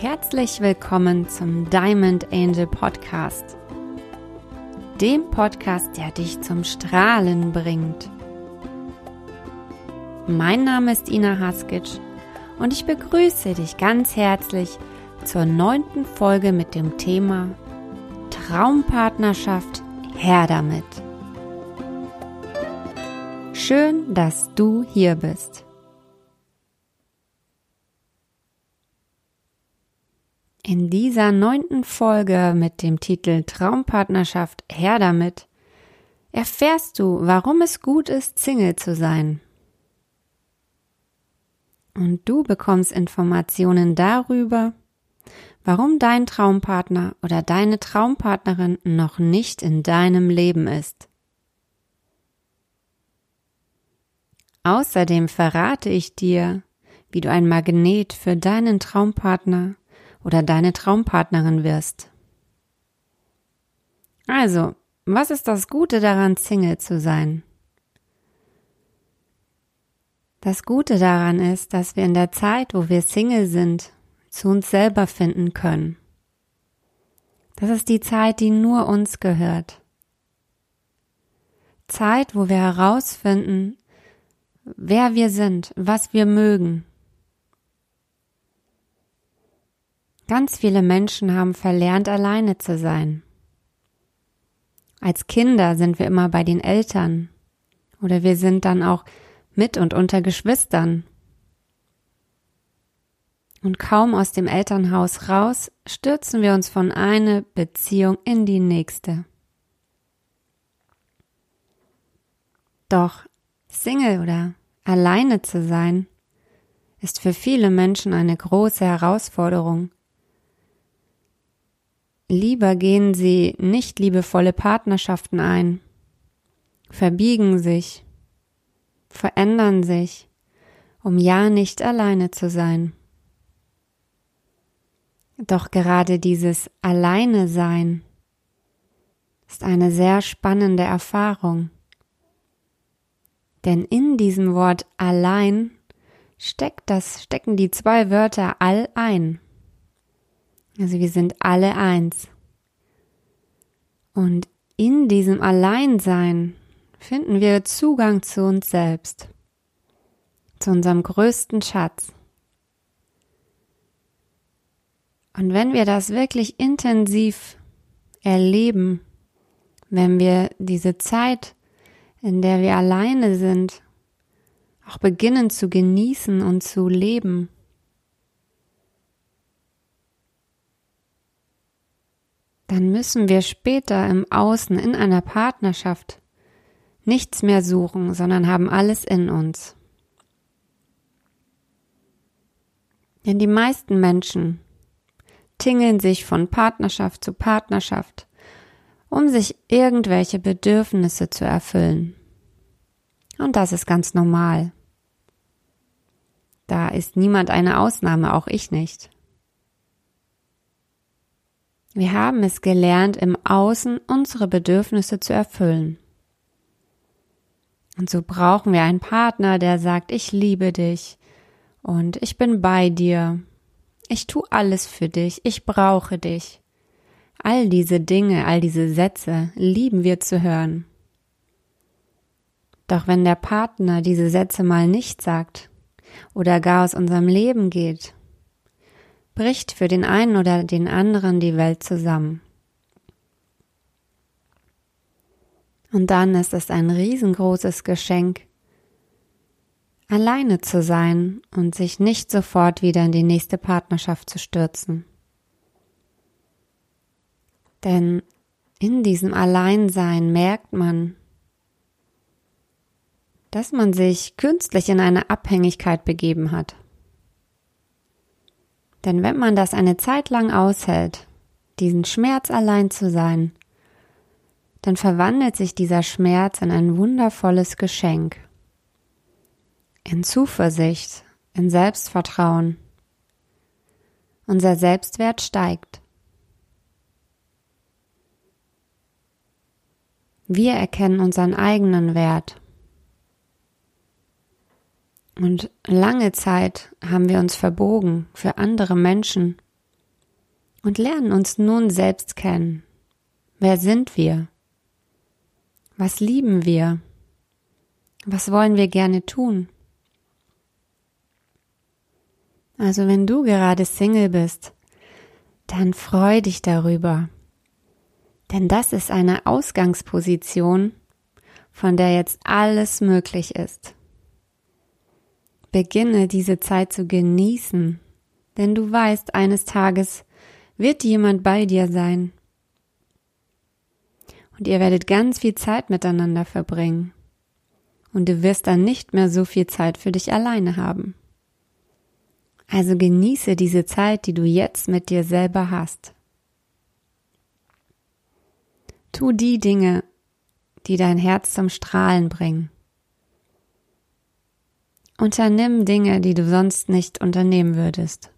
Herzlich willkommen zum Diamond Angel Podcast, dem Podcast, der dich zum Strahlen bringt. Mein Name ist Ina Haskic und ich begrüße dich ganz herzlich zur neunten Folge mit dem Thema Traumpartnerschaft her damit. Schön, dass du hier bist. In dieser neunten Folge mit dem Titel Traumpartnerschaft her damit erfährst du, warum es gut ist, Single zu sein. Und du bekommst Informationen darüber, warum dein Traumpartner oder deine Traumpartnerin noch nicht in deinem Leben ist. Außerdem verrate ich dir, wie du ein Magnet für deinen Traumpartner oder deine Traumpartnerin wirst. Also, was ist das Gute daran, Single zu sein? Das Gute daran ist, dass wir in der Zeit, wo wir Single sind, zu uns selber finden können. Das ist die Zeit, die nur uns gehört. Zeit, wo wir herausfinden, wer wir sind, was wir mögen, Ganz viele Menschen haben verlernt, alleine zu sein. Als Kinder sind wir immer bei den Eltern oder wir sind dann auch mit und unter Geschwistern. Und kaum aus dem Elternhaus raus, stürzen wir uns von einer Beziehung in die nächste. Doch Single oder alleine zu sein, ist für viele Menschen eine große Herausforderung, Lieber gehen sie nicht liebevolle Partnerschaften ein, verbiegen sich, verändern sich, um ja nicht alleine zu sein. Doch gerade dieses Alleine sein ist eine sehr spannende Erfahrung. Denn in diesem Wort allein steckt das, stecken die zwei Wörter all ein. Also wir sind alle eins. Und in diesem Alleinsein finden wir Zugang zu uns selbst, zu unserem größten Schatz. Und wenn wir das wirklich intensiv erleben, wenn wir diese Zeit, in der wir alleine sind, auch beginnen zu genießen und zu leben, dann müssen wir später im Außen in einer Partnerschaft nichts mehr suchen, sondern haben alles in uns. Denn die meisten Menschen tingeln sich von Partnerschaft zu Partnerschaft, um sich irgendwelche Bedürfnisse zu erfüllen. Und das ist ganz normal. Da ist niemand eine Ausnahme, auch ich nicht. Wir haben es gelernt, im Außen unsere Bedürfnisse zu erfüllen. Und so brauchen wir einen Partner, der sagt, ich liebe dich und ich bin bei dir. Ich tue alles für dich, ich brauche dich. All diese Dinge, all diese Sätze lieben wir zu hören. Doch wenn der Partner diese Sätze mal nicht sagt oder gar aus unserem Leben geht, bricht für den einen oder den anderen die Welt zusammen. Und dann ist es ein riesengroßes Geschenk, alleine zu sein und sich nicht sofort wieder in die nächste Partnerschaft zu stürzen. Denn in diesem Alleinsein merkt man, dass man sich künstlich in eine Abhängigkeit begeben hat. Denn wenn man das eine Zeit lang aushält, diesen Schmerz allein zu sein, dann verwandelt sich dieser Schmerz in ein wundervolles Geschenk, in Zuversicht, in Selbstvertrauen. Unser Selbstwert steigt. Wir erkennen unseren eigenen Wert. Und lange Zeit haben wir uns verbogen für andere Menschen, und lernen uns nun selbst kennen. Wer sind wir? Was lieben wir? Was wollen wir gerne tun? Also wenn du gerade Single bist, dann freu dich darüber. Denn das ist eine Ausgangsposition, von der jetzt alles möglich ist. Beginne diese Zeit zu genießen, denn du weißt, eines Tages wird jemand bei dir sein. Und ihr werdet ganz viel Zeit miteinander verbringen. Und du wirst dann nicht mehr so viel Zeit für dich alleine haben. Also genieße diese Zeit, die du jetzt mit dir selber hast. Tu die Dinge, die dein Herz zum Strahlen bringen. Unternimm Dinge, die du sonst nicht unternehmen würdest.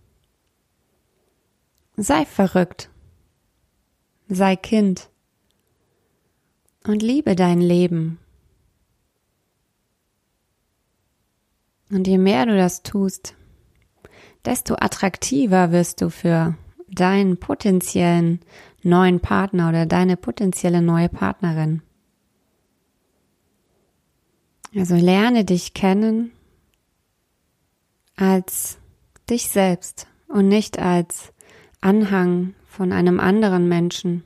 Sei verrückt. Sei Kind. Und liebe dein Leben. Und je mehr du das tust, desto attraktiver wirst du für deinen potenziellen neuen Partner oder deine potenzielle neue Partnerin. Also lerne dich kennen als dich selbst und nicht als Anhang von einem anderen Menschen.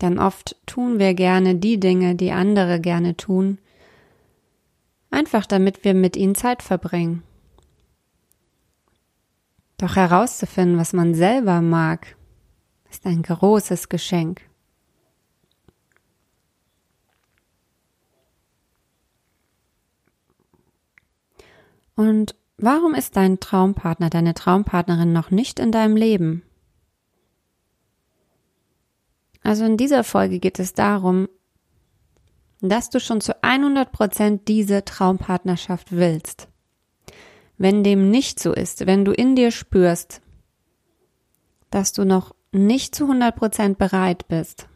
Denn oft tun wir gerne die Dinge, die andere gerne tun, einfach damit wir mit ihnen Zeit verbringen. Doch herauszufinden, was man selber mag, ist ein großes Geschenk. Und warum ist dein Traumpartner, deine Traumpartnerin noch nicht in deinem Leben? Also in dieser Folge geht es darum, dass du schon zu 100 Prozent diese Traumpartnerschaft willst. Wenn dem nicht so ist, wenn du in dir spürst, dass du noch nicht zu 100 Prozent bereit bist,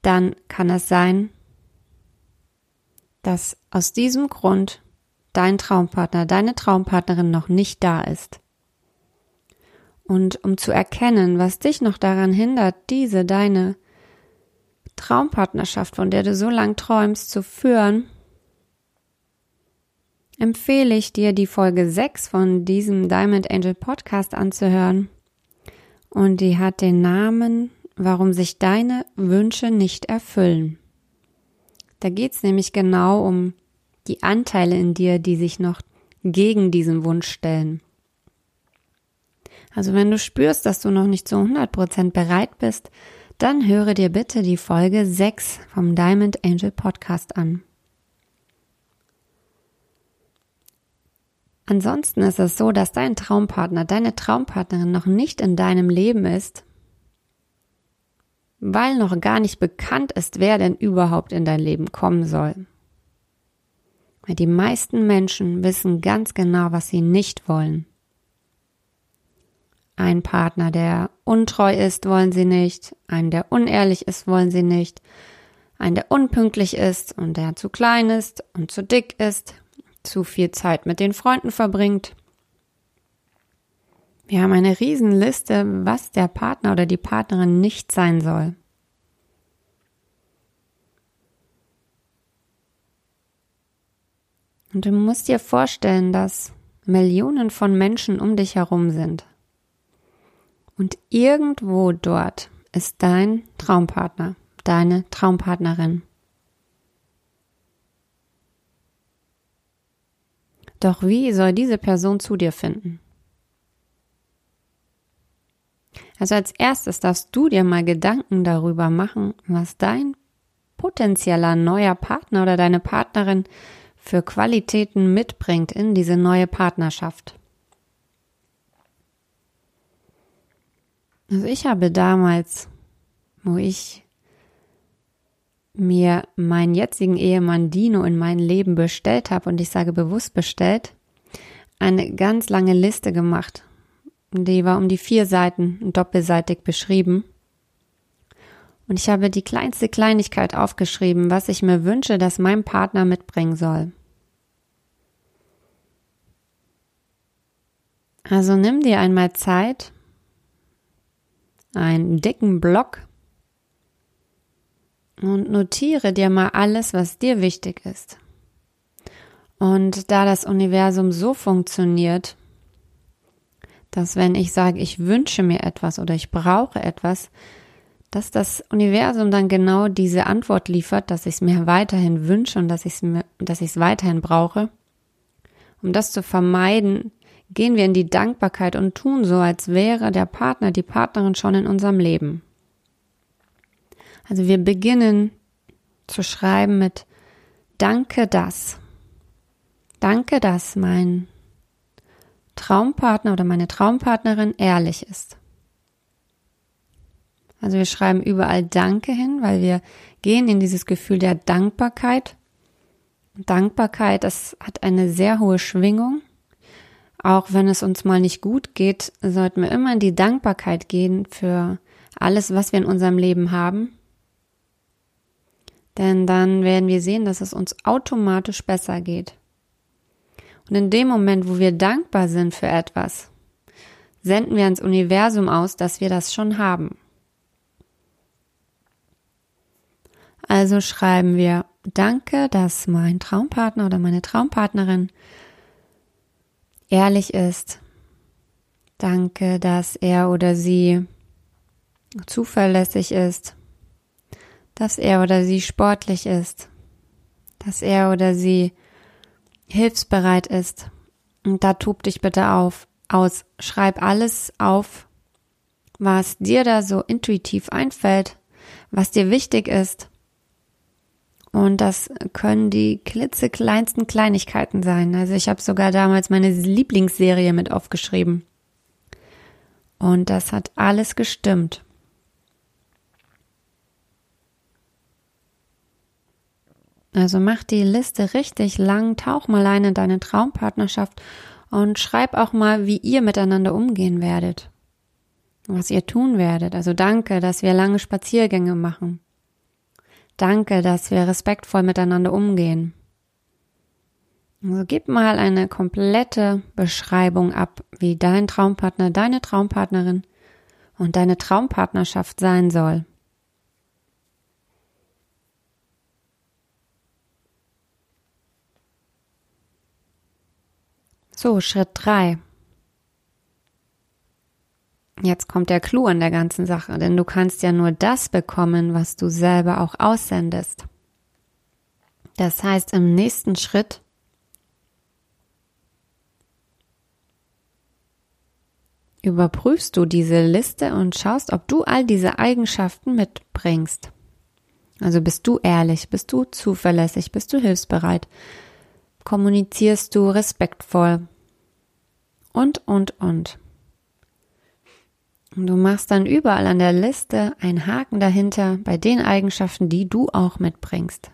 dann kann es sein, dass aus diesem Grund dein Traumpartner, deine Traumpartnerin noch nicht da ist. Und um zu erkennen, was dich noch daran hindert, diese deine Traumpartnerschaft, von der du so lang träumst, zu führen, empfehle ich dir, die Folge 6 von diesem Diamond Angel Podcast anzuhören. Und die hat den Namen, warum sich deine Wünsche nicht erfüllen. Da geht's nämlich genau um die Anteile in dir, die sich noch gegen diesen Wunsch stellen. Also wenn du spürst, dass du noch nicht zu 100% bereit bist, dann höre dir bitte die Folge 6 vom Diamond Angel Podcast an. Ansonsten ist es so, dass dein Traumpartner, deine Traumpartnerin noch nicht in deinem Leben ist, weil noch gar nicht bekannt ist, wer denn überhaupt in dein Leben kommen soll. Die meisten Menschen wissen ganz genau, was sie nicht wollen. Ein Partner, der untreu ist, wollen sie nicht. Einen, der unehrlich ist, wollen sie nicht. Einen, der unpünktlich ist und der zu klein ist und zu dick ist, zu viel Zeit mit den Freunden verbringt. Wir haben eine Riesenliste, was der Partner oder die Partnerin nicht sein soll. Und du musst dir vorstellen, dass Millionen von Menschen um dich herum sind. Und irgendwo dort ist dein Traumpartner, deine Traumpartnerin. Doch wie soll diese Person zu dir finden? Also als erstes darfst du dir mal Gedanken darüber machen, was dein potenzieller neuer Partner oder deine Partnerin für Qualitäten mitbringt in diese neue Partnerschaft. Also ich habe damals, wo ich mir meinen jetzigen Ehemann Dino in mein Leben bestellt habe, und ich sage bewusst bestellt, eine ganz lange Liste gemacht. Die war um die vier Seiten doppelseitig beschrieben. Und ich habe die kleinste Kleinigkeit aufgeschrieben, was ich mir wünsche, dass mein Partner mitbringen soll. Also nimm dir einmal Zeit, einen dicken Block und notiere dir mal alles, was dir wichtig ist. Und da das Universum so funktioniert, dass wenn ich sage, ich wünsche mir etwas oder ich brauche etwas, dass das Universum dann genau diese Antwort liefert, dass ich es mir weiterhin wünsche und dass ich es dass ich es weiterhin brauche. Um das zu vermeiden, gehen wir in die Dankbarkeit und tun so, als wäre der Partner, die Partnerin schon in unserem Leben. Also wir beginnen zu schreiben mit Danke das. Danke, dass mein Traumpartner oder meine Traumpartnerin ehrlich ist. Also wir schreiben überall Danke hin, weil wir gehen in dieses Gefühl der Dankbarkeit. Dankbarkeit, das hat eine sehr hohe Schwingung. Auch wenn es uns mal nicht gut geht, sollten wir immer in die Dankbarkeit gehen für alles, was wir in unserem Leben haben. Denn dann werden wir sehen, dass es uns automatisch besser geht. Und in dem Moment, wo wir dankbar sind für etwas, senden wir ans Universum aus, dass wir das schon haben. Also schreiben wir Danke, dass mein Traumpartner oder meine Traumpartnerin ehrlich ist. Danke, dass er oder sie zuverlässig ist. Dass er oder sie sportlich ist. Dass er oder sie hilfsbereit ist. Und da tob dich bitte auf, aus. Schreib alles auf, was dir da so intuitiv einfällt, was dir wichtig ist. Und das können die klitzekleinsten Kleinigkeiten sein. Also ich habe sogar damals meine Lieblingsserie mit aufgeschrieben. Und das hat alles gestimmt. Also mach die Liste richtig lang, tauch mal ein in deine Traumpartnerschaft und schreib auch mal, wie ihr miteinander umgehen werdet. Was ihr tun werdet. Also danke, dass wir lange Spaziergänge machen. Danke, dass wir respektvoll miteinander umgehen. Also gib mal eine komplette Beschreibung ab, wie dein Traumpartner, deine Traumpartnerin und deine Traumpartnerschaft sein soll. So, Schritt drei. Jetzt kommt der Clou an der ganzen Sache, denn du kannst ja nur das bekommen, was du selber auch aussendest. Das heißt, im nächsten Schritt überprüfst du diese Liste und schaust, ob du all diese Eigenschaften mitbringst. Also bist du ehrlich, bist du zuverlässig, bist du hilfsbereit, kommunizierst du respektvoll und, und, und. Und du machst dann überall an der Liste einen Haken dahinter bei den Eigenschaften, die du auch mitbringst.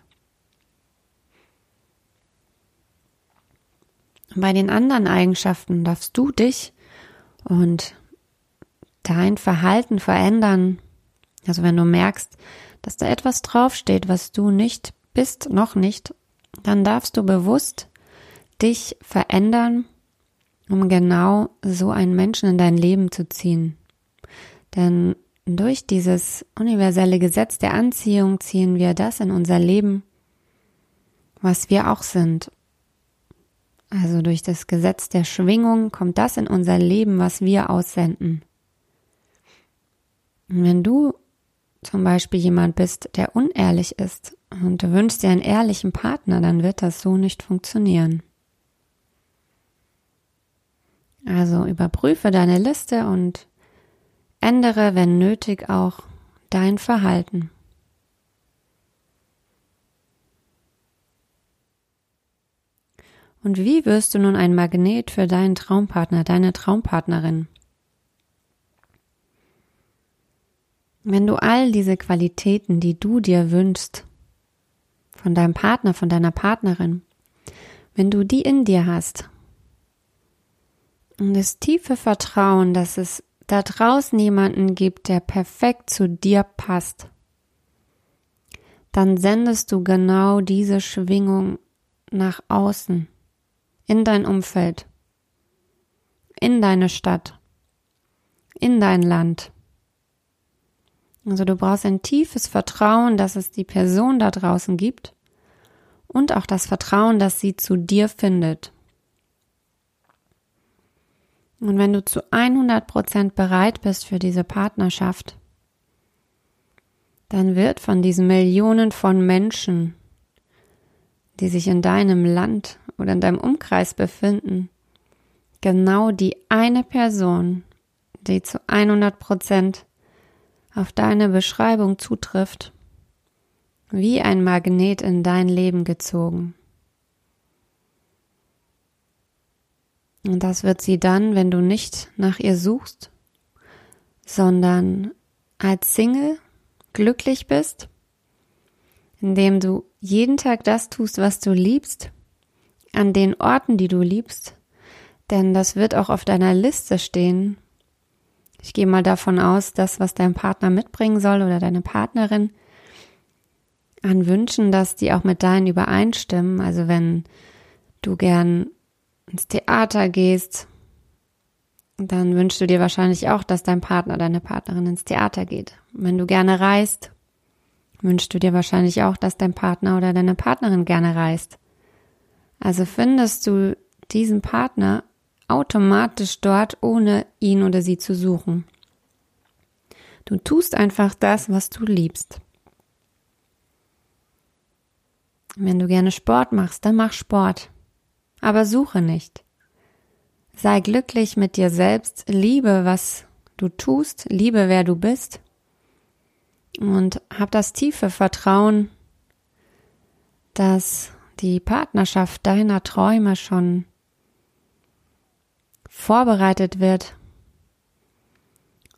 bei den anderen Eigenschaften darfst du dich und dein Verhalten verändern. Also wenn du merkst, dass da etwas draufsteht, was du nicht bist, noch nicht, dann darfst du bewusst dich verändern, um genau so einen Menschen in dein Leben zu ziehen. Denn durch dieses universelle Gesetz der Anziehung ziehen wir das in unser Leben, was wir auch sind. Also durch das Gesetz der Schwingung kommt das in unser Leben, was wir aussenden. Und wenn du zum Beispiel jemand bist, der unehrlich ist und du wünschst dir einen ehrlichen Partner, dann wird das so nicht funktionieren. Also überprüfe deine Liste und ändere, wenn nötig, auch dein Verhalten. Und wie wirst du nun ein Magnet für deinen Traumpartner, deine Traumpartnerin? Wenn du all diese Qualitäten, die du dir wünschst, von deinem Partner, von deiner Partnerin, wenn du die in dir hast und das tiefe Vertrauen, dass es da draußen jemanden gibt, der perfekt zu dir passt, dann sendest du genau diese Schwingung nach außen in dein Umfeld, in deine Stadt, in dein Land, Also du brauchst ein tiefes Vertrauen, dass es die Person da draußen gibt und auch das Vertrauen, dass sie zu dir findet. Und wenn du zu 100 Prozent bereit bist für diese Partnerschaft, dann wird von diesen Millionen von Menschen, die sich in deinem Land oder in deinem Umkreis befinden, genau die eine Person, die zu 100 Prozent auf deine Beschreibung zutrifft, wie ein Magnet in dein Leben gezogen. Und das wird sie dann, wenn du nicht nach ihr suchst, sondern als Single glücklich bist, indem du jeden Tag das tust, was du liebst, an den Orten, die du liebst, denn das wird auch auf deiner Liste stehen. Ich gehe mal davon aus, dass was dein Partner mitbringen soll oder deine Partnerin an Wünschen, dass die auch mit deinen übereinstimmen. Also wenn du gern ins Theater gehst, dann wünschst du dir wahrscheinlich auch, dass dein Partner, deine Partnerin ins Theater geht. wenn du gerne reist, wünschst du dir wahrscheinlich auch, dass dein Partner oder deine Partnerin gerne reist. Also findest du diesen Partner automatisch dort, ohne ihn oder sie zu suchen. Du tust einfach das, was du liebst. Wenn du gerne Sport machst, dann mach Sport. Aber suche nicht. Sei glücklich mit dir selbst, liebe, was du tust, liebe, wer du bist. Und hab das tiefe Vertrauen, dass die Partnerschaft deiner Träume schon vorbereitet wird.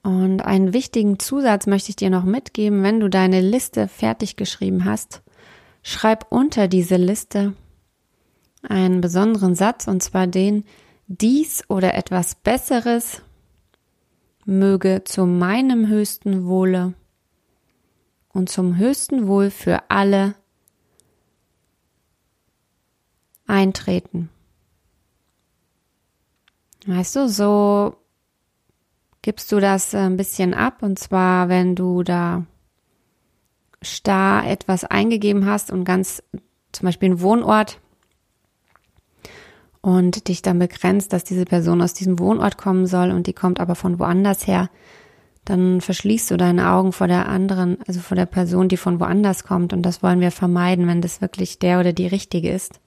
Und einen wichtigen Zusatz möchte ich dir noch mitgeben, wenn du deine Liste fertig geschrieben hast, schreib unter diese Liste einen besonderen Satz, und zwar den, dies oder etwas Besseres möge zu meinem höchsten Wohle und zum höchsten Wohl für alle eintreten. Weißt du, so gibst du das ein bisschen ab und zwar, wenn du da starr etwas eingegeben hast und ganz zum Beispiel einen Wohnort und dich dann begrenzt, dass diese Person aus diesem Wohnort kommen soll und die kommt aber von woanders her, dann verschließt du deine Augen vor der anderen, also vor der Person, die von woanders kommt und das wollen wir vermeiden, wenn das wirklich der oder die richtige ist.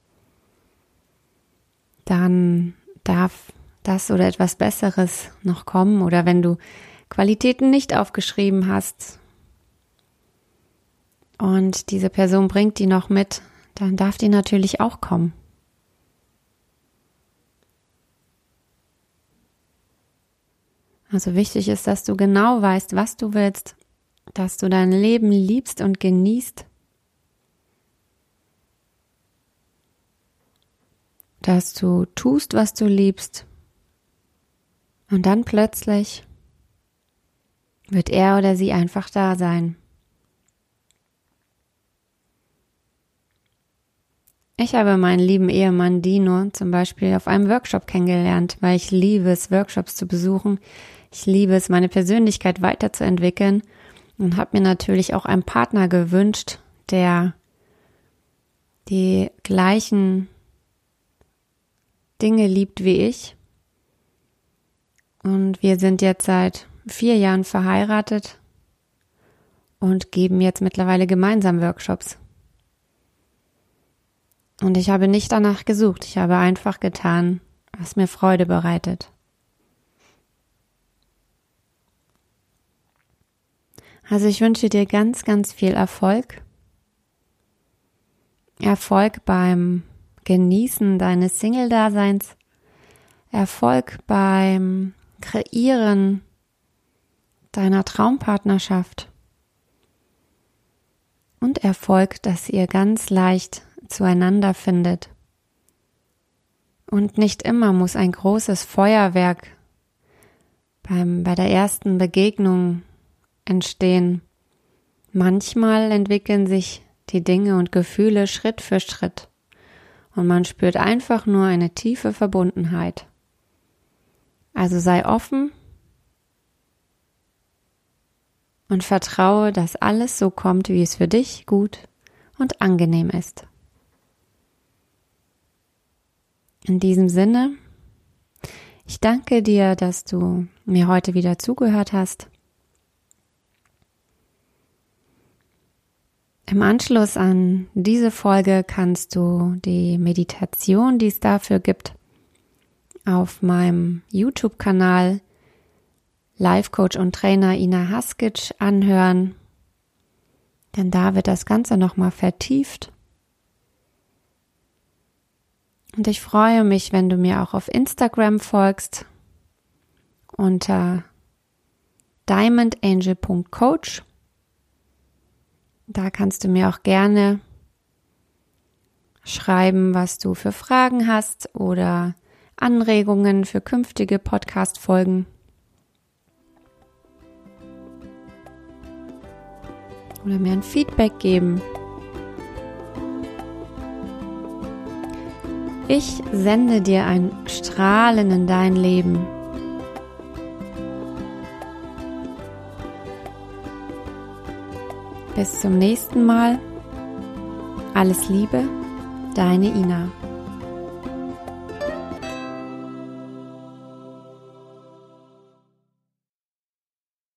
Dann darf das oder etwas Besseres noch kommen oder wenn du Qualitäten nicht aufgeschrieben hast und diese Person bringt die noch mit, dann darf die natürlich auch kommen. Also wichtig ist, dass du genau weißt, was du willst, dass du dein Leben liebst und genießt, dass du tust, was du liebst. Und dann plötzlich wird er oder sie einfach da sein. Ich habe meinen lieben Ehemann Dino zum Beispiel auf einem Workshop kennengelernt, weil ich liebe es, Workshops zu besuchen, ich liebe es, meine Persönlichkeit weiterzuentwickeln und habe mir natürlich auch einen Partner gewünscht, der die gleichen Dinge liebt wie ich. Und wir sind jetzt seit vier Jahren verheiratet und geben jetzt mittlerweile gemeinsam Workshops. Und ich habe nicht danach gesucht, ich habe einfach getan, was mir Freude bereitet. Also ich wünsche dir ganz, ganz viel Erfolg. Erfolg beim Genießen deines Single-Daseins. Erfolg beim Kreieren deiner Traumpartnerschaft. Und Erfolg, dass ihr ganz leicht zueinander findet. Und nicht immer muss ein großes Feuerwerk beim, bei der ersten Begegnung entstehen. Manchmal entwickeln sich die Dinge und Gefühle Schritt für Schritt und man spürt einfach nur eine tiefe Verbundenheit. Also sei offen und vertraue, dass alles so kommt, wie es für dich gut und angenehm ist. In diesem Sinne, ich danke dir, dass du mir heute wieder zugehört hast. Im Anschluss an diese Folge kannst du die Meditation, die es dafür gibt, auf meinem YouTube-Kanal Life Coach und Trainer Ina Haskic anhören, denn da wird das Ganze nochmal vertieft. Und ich freue mich, wenn du mir auch auf Instagram folgst unter diamondangel.coach. Da kannst du mir auch gerne schreiben, was du für Fragen hast oder Anregungen für künftige Podcast-Folgen. oder mir ein Feedback geben. Ich sende dir ein Strahlen in dein Leben. Bis zum nächsten Mal. Alles Liebe, deine Ina.